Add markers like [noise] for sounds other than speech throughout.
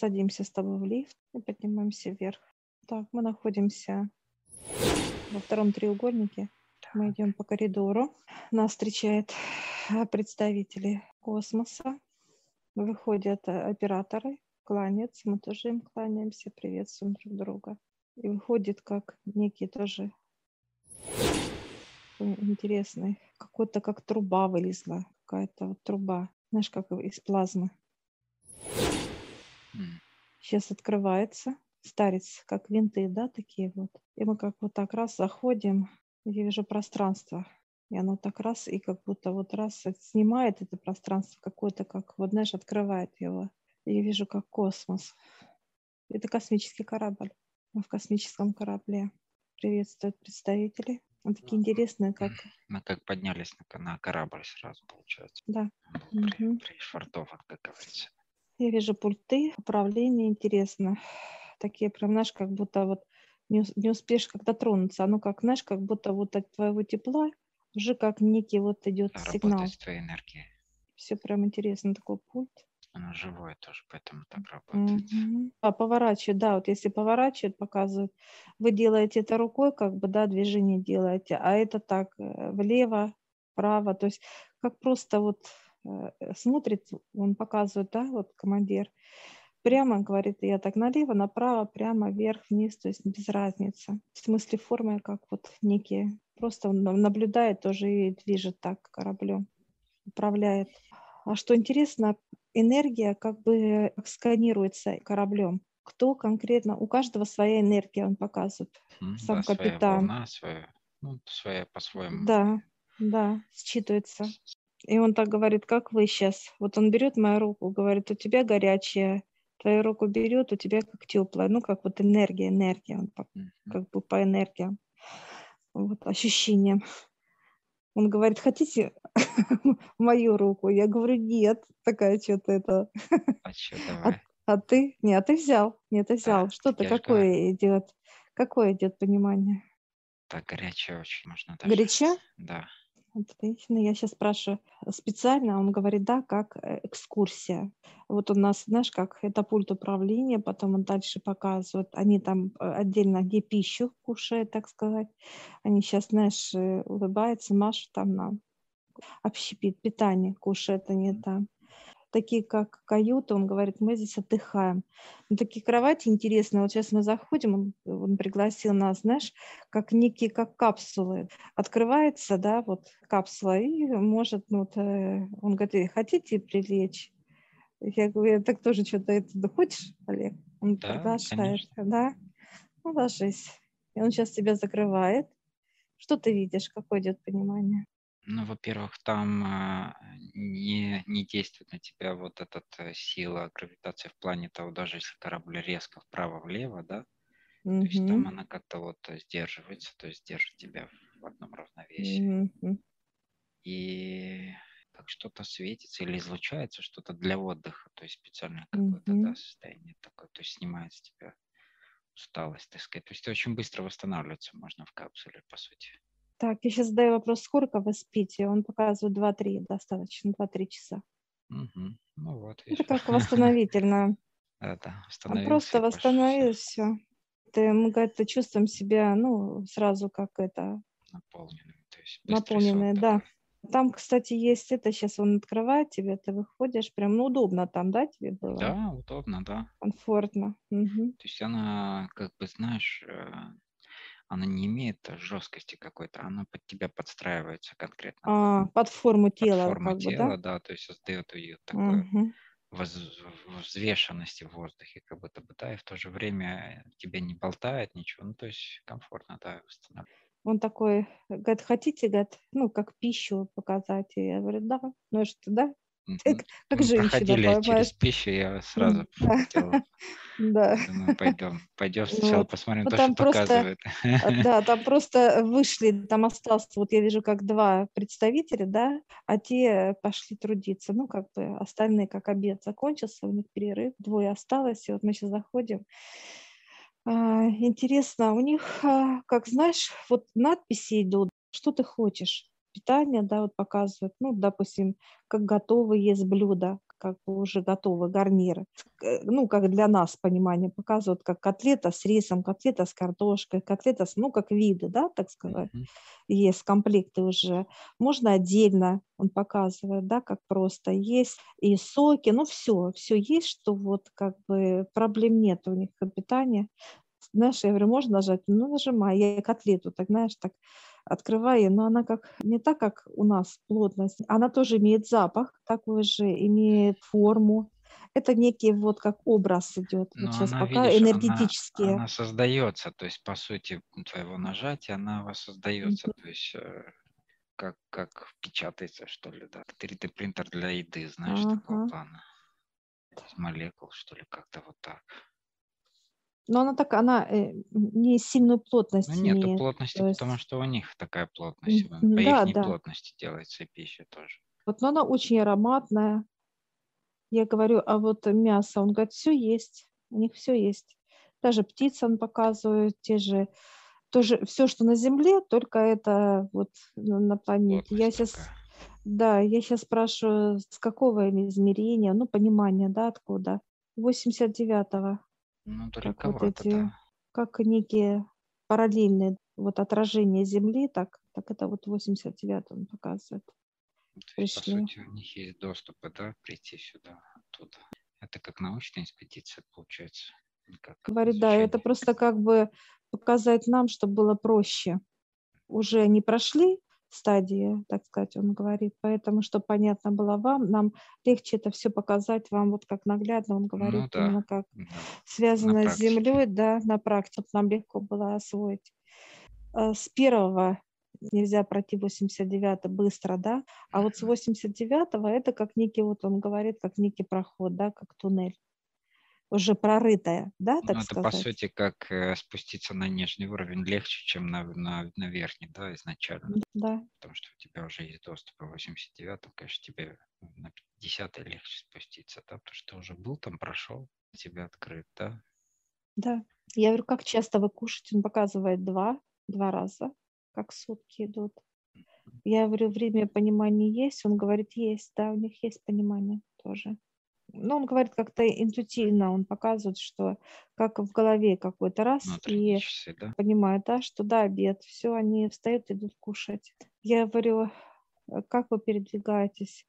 садимся с тобой в лифт и поднимаемся вверх. Так, мы находимся во втором треугольнике. Мы идем по коридору. Нас встречают представители космоса. Выходят э, операторы, кланяются. Мы тоже им кланяемся, приветствуем друг друга. И выходит как некий тоже интересный. Какой-то как труба вылезла. Какая-то вот труба. Знаешь, как из плазмы. Сейчас открывается. Старец, как винты, да, такие вот. И мы как вот так раз заходим, я вижу пространство. И оно так раз, и как будто вот раз снимает это пространство какое-то, как вот, знаешь, открывает его. И я вижу, как космос. Это космический корабль. Мы в космическом корабле. Приветствуют представители. Он такие интересные, как... Мы как поднялись на, на корабль сразу, получается. Да. При, угу. Пришвартован, как говорится. Я вижу пульты, управление интересно. Такие прям, знаешь, как будто вот не, не успеешь когда тронуться. Оно как, знаешь, как будто вот от твоего тепла уже как некий вот идет да, сигнал. Работает твоей энергией. Все прям интересно, такой пульт. Оно живое тоже, поэтому так работает. Mm-hmm. А поворачивает, да, вот если поворачивает, показывает, вы делаете это рукой, как бы, да, движение делаете, а это так, э, влево, вправо, то есть как просто вот смотрит, он показывает, да, вот командир, прямо говорит, я так налево, направо, прямо, вверх, вниз, то есть без разницы. В смысле формы, как вот некие, просто он наблюдает тоже и движет так кораблем, управляет. А что интересно, энергия как бы сканируется кораблем. Кто конкретно, у каждого своя энергия, он показывает. Mm, Сам да, капитан. Своя волна, своя, ну, своя по-своему. Да, да, считывается. И он так говорит, как вы сейчас. Вот он берет мою руку, говорит, у тебя горячая, твою руку берет, у тебя как теплая. Ну, как вот энергия, энергия, он как бы по энергиям, вот ощущениям. Он говорит, хотите [laughs] мою руку? Я говорю, нет. Такая что-то это. А что, [laughs] А, а ты? Нет, ты взял. Нет, ты взял. Да, Что-то какое идет? Какое идет понимание? Так горячее очень можно даже. Горячо? Да. Отлично. Я сейчас спрашиваю специально. Он говорит, да, как э, экскурсия. Вот у нас, знаешь, как это пульт управления, потом он дальше показывает. Они там э, отдельно, где пищу кушают, так сказать. Они сейчас, знаешь, э, улыбаются, машут там нам. Общепит, питание кушают они там. Такие, как каюты, он говорит, мы здесь отдыхаем. Ну, такие кровати интересные. Вот сейчас мы заходим, он, он пригласил нас, знаешь, как некие, как капсулы. Открывается, да, вот капсула, и может, ну, вот, э, он говорит, хотите прилечь? Я говорю, я так тоже что-то это, да хочешь, Олег? Он Да, приглашает, конечно. да? Ну, ложись. И он сейчас тебя закрывает. Что ты видишь? Какое идет понимание? Ну, во-первых, там а, не, не действует на тебя вот эта э, сила гравитации в плане того, даже если корабль резко вправо-влево, да, то есть там она как-то вот э, сдерживается, то есть держит тебя в одном равновесии. Мгм. И как что-то светится или излучается, что-то для отдыха, то есть специально какое-то Мгм. да, состояние такое, то есть снимает с тебя усталость, так сказать. То есть очень быстро восстанавливаться можно в капсуле, по сути. Так, я сейчас задаю вопрос, сколько вы спите? Он показывает 2-3, достаточно, 2-3 часа. Мгм. Ну вот, Это видишь. как восстановительно. [laughs] Да, да, Он восстановился просто и пошел восстановил всё все. Ты, мы как-то чувствуем себя, ну, сразу как это, наполненным, то есть наполненные, да. Там, кстати, есть это, сейчас он открывает тебе, ты выходишь, прям, ну, удобно там, да, тебе было? Да, удобно, да. Комфортно. Мгм. То есть она, как бы, знаешь, э, она не имеет жесткости какой-то, она под тебя подстраивается конкретно А, под форму под тела, форму как бы, да? тела, да, то есть создает ее такое Мгм. воз- взвешенности в воздухе, как будто бы, да, и в то же время тебя не болтает ничего, ну, то есть комфортно, да, восстанавливает. Он такой, говорит, хотите, говорит, ну, как пищу показать? И я говорю, да. Ну, что, да? Ты как женщина, проходили через пищу, я сразу да. хотел, [laughs] Да. пойдем, пойдем сначала посмотрим Ну, то, что показывает. а, да, там просто вышли, там остался, вот я вижу, как два представителя, да, а те пошли трудиться. Ну, как бы остальные, как обед закончился, у них перерыв, двое осталось, и вот мы сейчас заходим. А, Интересно, у них, а, как знаешь, вот надписи идут, что ты хочешь. Питание, да, вот показывают, ну, допустим, как готовы есть блюда. как бы уже готовый гарнир. Э, ну, как для нас понимание показывают, как котлета с рисом, котлета с картошкой, котлета с, ну, как виды, да, так сказать. Mm-hmm. Есть комплекты уже. Можно отдельно, он показывает, да, как просто есть. И соки, ну, все, все есть, что вот как бы проблем нет у них питания знаешь, я говорю, можно нажать? Ну, нажимай. Я котлету, так, знаешь, так открываю, но она как не так, как у нас плотность. Она тоже имеет запах такой же, имеет форму. Это некий вот как образ идет. Но вот сейчас она, пока видишь, энергетические. Она, она создается, то есть по сути твоего нажатия она воссоздается, mm-hmm. то есть э, как, как печатается, что ли, да. 3D принтер для еды, знаешь, ага. такого плана. Из молекул, что ли, как-то вот так. Но она так, она э, не сильную плотность Ну, имеет. плотности, То есть, потому что у них такая плотность. По да, их да. плотности делается пища тоже. Вот, но она очень ароматная. Я говорю, а вот мясо, он говорит, все есть, у них все есть. Даже птицы он показывает, те же, тоже все, что на Земле, только это вот на планете. Я сейчас, такая. да, я сейчас спрашиваю, с какого измерения, ну, понимание, да, откуда? 89-го. Ну, как вот эти, да. как некие параллельные вот отражения Земли, так, так это вот 89 он показывает. То есть, по Пришли. сути, у них есть доступы, да, прийти сюда, оттуда. Это как научная экспедиция получается. Как Говорит, да, это изучение. просто как бы показать нам, чтобы было проще. Уже не прошли стадии, так сказать, он говорит, поэтому, чтобы понятно было вам, нам легче это все показать вам, вот как наглядно он говорит, Ну да, именно как да, связано с землей, да, на практике нам легко было освоить. Э, С первого нельзя пройти 89 быстро, да, а вот с Мгм. 89 это как некий, вот он говорит, как некий проход, да, как туннель, уже прорытая, да, Ну, так это по сказать. сути как э, спуститься на нижний уровень легче, чем на, на, на верхний, да, изначально. Да, Потому что у тебя уже есть доступ к 89 конечно, тебе на 50 легче спуститься, да, потому что ты уже был там, прошел, тебе открыт, да. да. Я говорю, как часто вы кушаете? Он показывает два, два раза, как сутки идут. Я говорю, время понимания есть? Он говорит, есть, да, у них есть понимание тоже. Ну, он говорит как-то интуитивно, он показывает, что как в голове какой-то раз, Внутренние и часы, да. понимают, да, что да, обед, все, они встают, идут кушать. Я говорю, «Э, как вы передвигаетесь?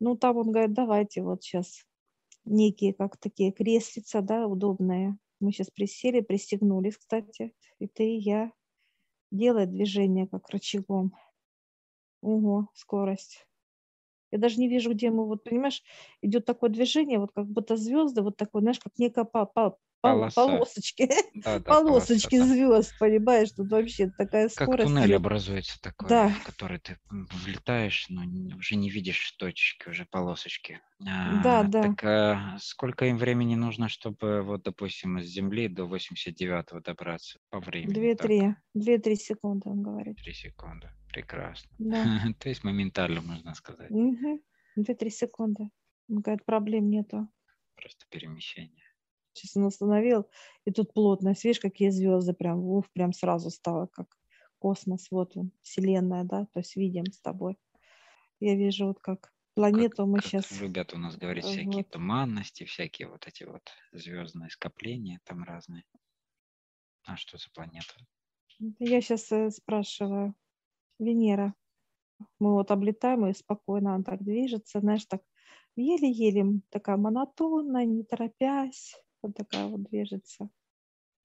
Ну, там он говорит, давайте вот сейчас некие, как такие креслица, да, удобные. Мы сейчас присели, пристегнулись, кстати, и ты, и я. Делай движение как рычагом. Ого, скорость. Я даже не вижу, где мы, вот понимаешь, идет такое движение, вот как будто звезды, вот такое, знаешь, как некая Полоса. полосочки, Да, да, полосочки полоса, да. звезд, понимаешь, тут вообще такая Как скорость. туннель идет. образуется такой, Да. в который ты влетаешь, но уже не видишь точки, уже полосочки. Да, А, да. Так а сколько им времени нужно, чтобы, вот, допустим, из Земли до 89-го добраться по времени? так? Две-три, две-три секунды, он говорит. Три секунды. Прекрасно. Да. [laughs] То есть моментально, можно сказать. Мгм. Две-три секунды. Он говорит, проблем нету. Просто перемещение. Сейчас он остановил, и тут плотность, видишь, какие звезды, прям, уф, прям сразу стало, как космос, вот он, Вселенная, да, то есть видим с тобой. Я вижу вот как планету мы как сейчас... любят у нас говорить э, всякие вот. туманности, всякие вот эти вот звездные скопления там разные. А что за планета? Я сейчас спрашиваю. Венера. Мы вот облетаем, и спокойно она так движется, знаешь, так еле-еле, такая монотонная, не торопясь, вот такая вот движется.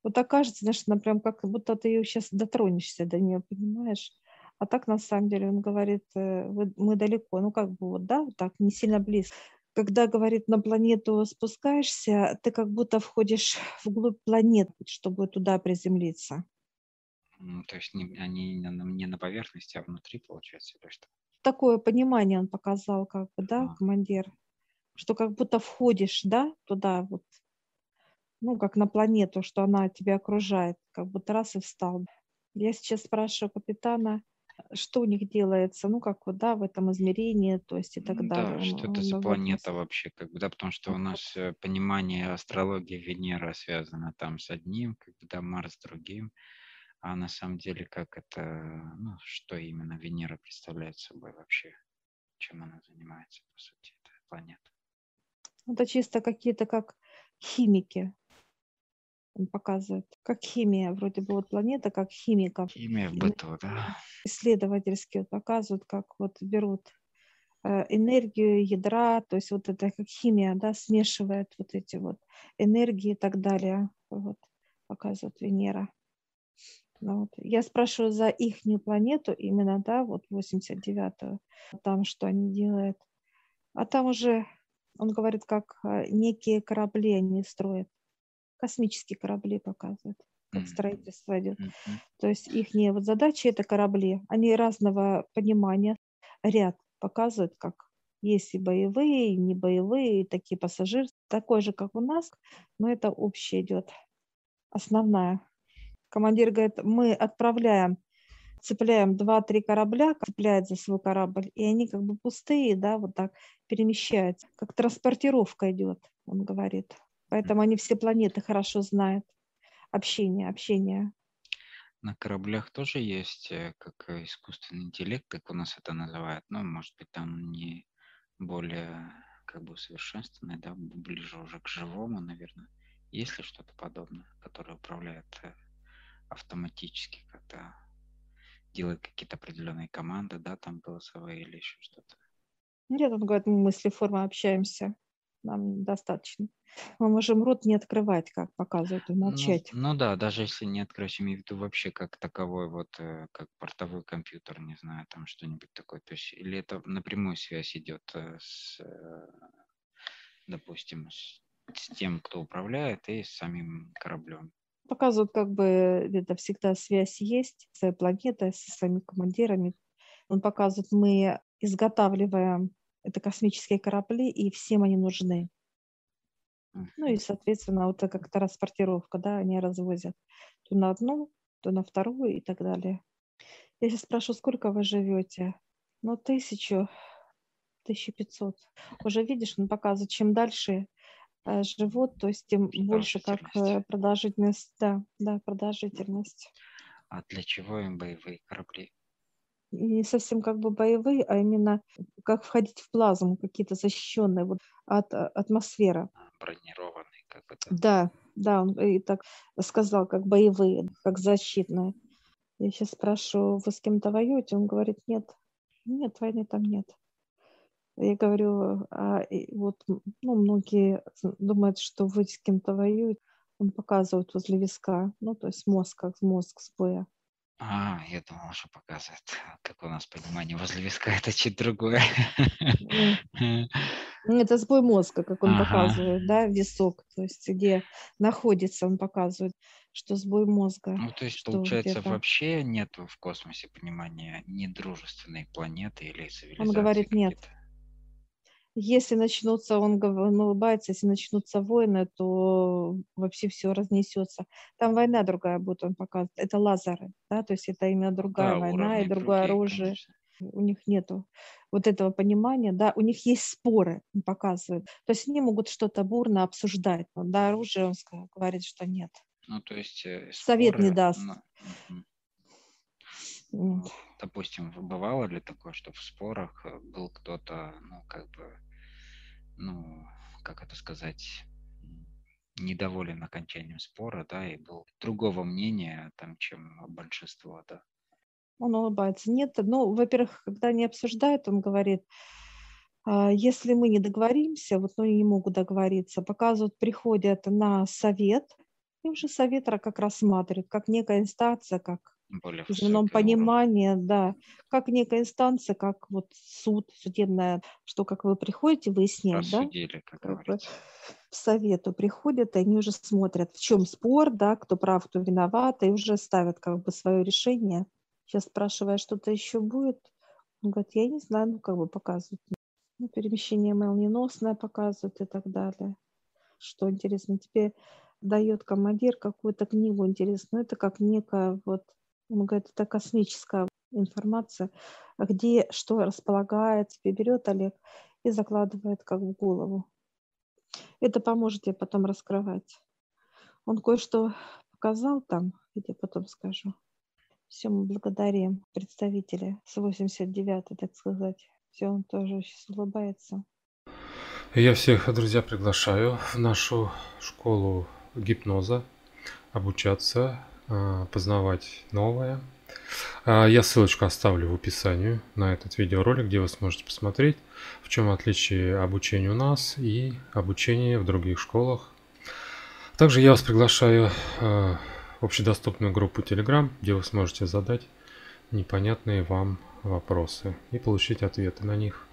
Вот так кажется, знаешь, она прям как будто ты ее сейчас дотронешься до нее, понимаешь? А так на самом деле он говорит, э, мы далеко, ну как бы вот, да, вот так, не сильно близко. Когда, говорит, на планету спускаешься, ты как будто входишь [laughs] вглубь планеты, чтобы туда приземлиться. М, То есть не- они не на, не на поверхности, а внутри, получается, или что? такое понимание он показал, как бы, да, А. командир, что как будто входишь, да, туда вот, ну, как на планету, что она тебя окружает, как будто раз и встал. Я сейчас спрашиваю капитана, что у них делается, ну, как вот, да, в этом измерении, то есть и так М, далее. Да, что это за планета вообще, как бы, да, потому что у нас э, понимание астрологии Венера связано там с одним, как бы, да, Марс с другим, а на самом деле как это, ну, что именно Венера представляет собой вообще, чем она занимается, по сути, эта планета. Это чисто какие-то как химики. Он показывает, как химия, вроде бы вот планета, как химиков. Химия в быту, да. Исследовательски вот показывают, как вот берут э, энергию ядра, то есть вот это как химия, да, смешивает вот эти вот энергии и так далее. Вот показывает Венера. Ну, вот. Я спрашиваю за их планету именно, да, вот 89-ю, там что они делают. А там уже, он говорит, как э, некие корабли они строят космические корабли показывают, как строительство идет. То есть их вот задачи это корабли, они разного понимания, ряд показывают, как есть и боевые, и не боевые, и такие пассажиры, такой же, как у нас, но это общее идет, основная. Командир говорит, мы отправляем, цепляем два-три корабля, цепляет за свой корабль, и они как бы пустые, да, вот так перемещаются, как транспортировка идет, он говорит. Поэтому они все планеты хорошо знают. Общение, общение. На кораблях тоже есть э, как э, искусственный интеллект, как у нас это называют. Ну, может быть, там не более как бы усовершенствованный, да, ближе уже к живому, наверное. Есть ли что-то подобное, которое управляет э, автоматически, когда делает какие-то определенные команды, да, там голосовые или еще что-то? Нет, он говорит, мы мысли формы общаемся нам достаточно. Мы можем рот не открывать, как показывают, и ну, молчать. Ну, ну да, даже если не открыть, имею в виду вообще как таковой, вот э, как портовой компьютер, не знаю, там что-нибудь такое. То есть, или это напрямую связь идет э, с, э, допустим, с, с тем, кто управляет, и с самим кораблем. Показывают, как бы это всегда связь есть с планетой, со своими командирами. Он показывает, мы изготавливаем это космические корабли, и всем они нужны. Ну и, соответственно, вот как транспортировка, да, они развозят то на одну, то на вторую и так далее. Я сейчас спрашиваю, сколько вы живете? Ну, тысячу, тысячу пятьсот. Уже видишь, он показывает, чем дальше э, живут, то есть тем больше как э, продолжительность, да, да, продолжительность. А для чего им боевые корабли? Не совсем как бы боевые, а именно как входить в плазму, какие-то защищенные вот от а, атмосферы. Бронированные, как бы. Да, да, он и так сказал, как боевые, как защитные. Я сейчас спрашиваю, вы с кем-то воюете? Он говорит, нет, нет, войны там нет. Я говорю, а вот ну, многие думают, что вы с кем-то воюете. Он показывает возле виска, ну, то есть мозг, как мозг с боя. А, я думал, что показывает, [laughs] как у нас понимание возле виска, это чуть другое. Это сбой мозга, как он ага. показывает, да, висок, то есть где находится, он показывает, что сбой мозга. Ну, то есть, получается, вообще нет в космосе понимания недружественной планеты или цивилизации? Он говорит, нет. Если начнутся, он, он улыбается, если начнутся войны, то вообще все разнесется. Там война другая будет, он показывает. Это лазеры, да, то есть это именно другая да, война и другое другие, оружие. Конечно. У них нету вот этого понимания, да, у них есть споры, он показывает. То есть они могут что-то бурно обсуждать, но да, оружие он говорит, что нет. Ну, то есть э, споры, Совет не даст. Ну, допустим, бывало ли такое, что в спорах э, был кто-то, ну, как бы ну, как это сказать, недоволен окончанием спора, да, и был другого мнения, там, чем большинство, да. Он улыбается. Нет, ну, во-первых, когда они обсуждают, он говорит, «А, если мы не договоримся, вот, ну, не могут договориться, показывают, приходят на совет, и уже совет как рассматривает, как некая инстанция, как более в земном понимании, уровень. да, как некая инстанция, как вот суд, судебная, что как вы приходите выяснять, да? как, как бы, в совету приходят, и они уже смотрят, в чем спор, да, кто прав, кто виноват, и уже ставят как бы свое решение. Сейчас спрашивая, что-то еще будет, он говорит, я не знаю, ну как бы показывают. Ну, перемещение молниеносное показывают и так далее. Что интересно, тебе дает командир какую-то книгу интересную, это как некая вот он говорит, это космическая информация, где что располагается, берет Олег и закладывает как в голову. Это поможет тебе потом раскрывать. Он кое-что показал там, я потом скажу. Все, мы благодарим представителя с 89 так сказать. Все, он тоже сейчас улыбается. Я всех, друзья, приглашаю в нашу школу гипноза обучаться, а, познавать новое. А, я ссылочку оставлю в описании на этот видеоролик, где вы сможете посмотреть, в чем отличие обучения у нас и обучения в других школах. Также я вас приглашаю а, в общедоступную группу Telegram, где вы сможете задать непонятные вам вопросы и получить ответы на них.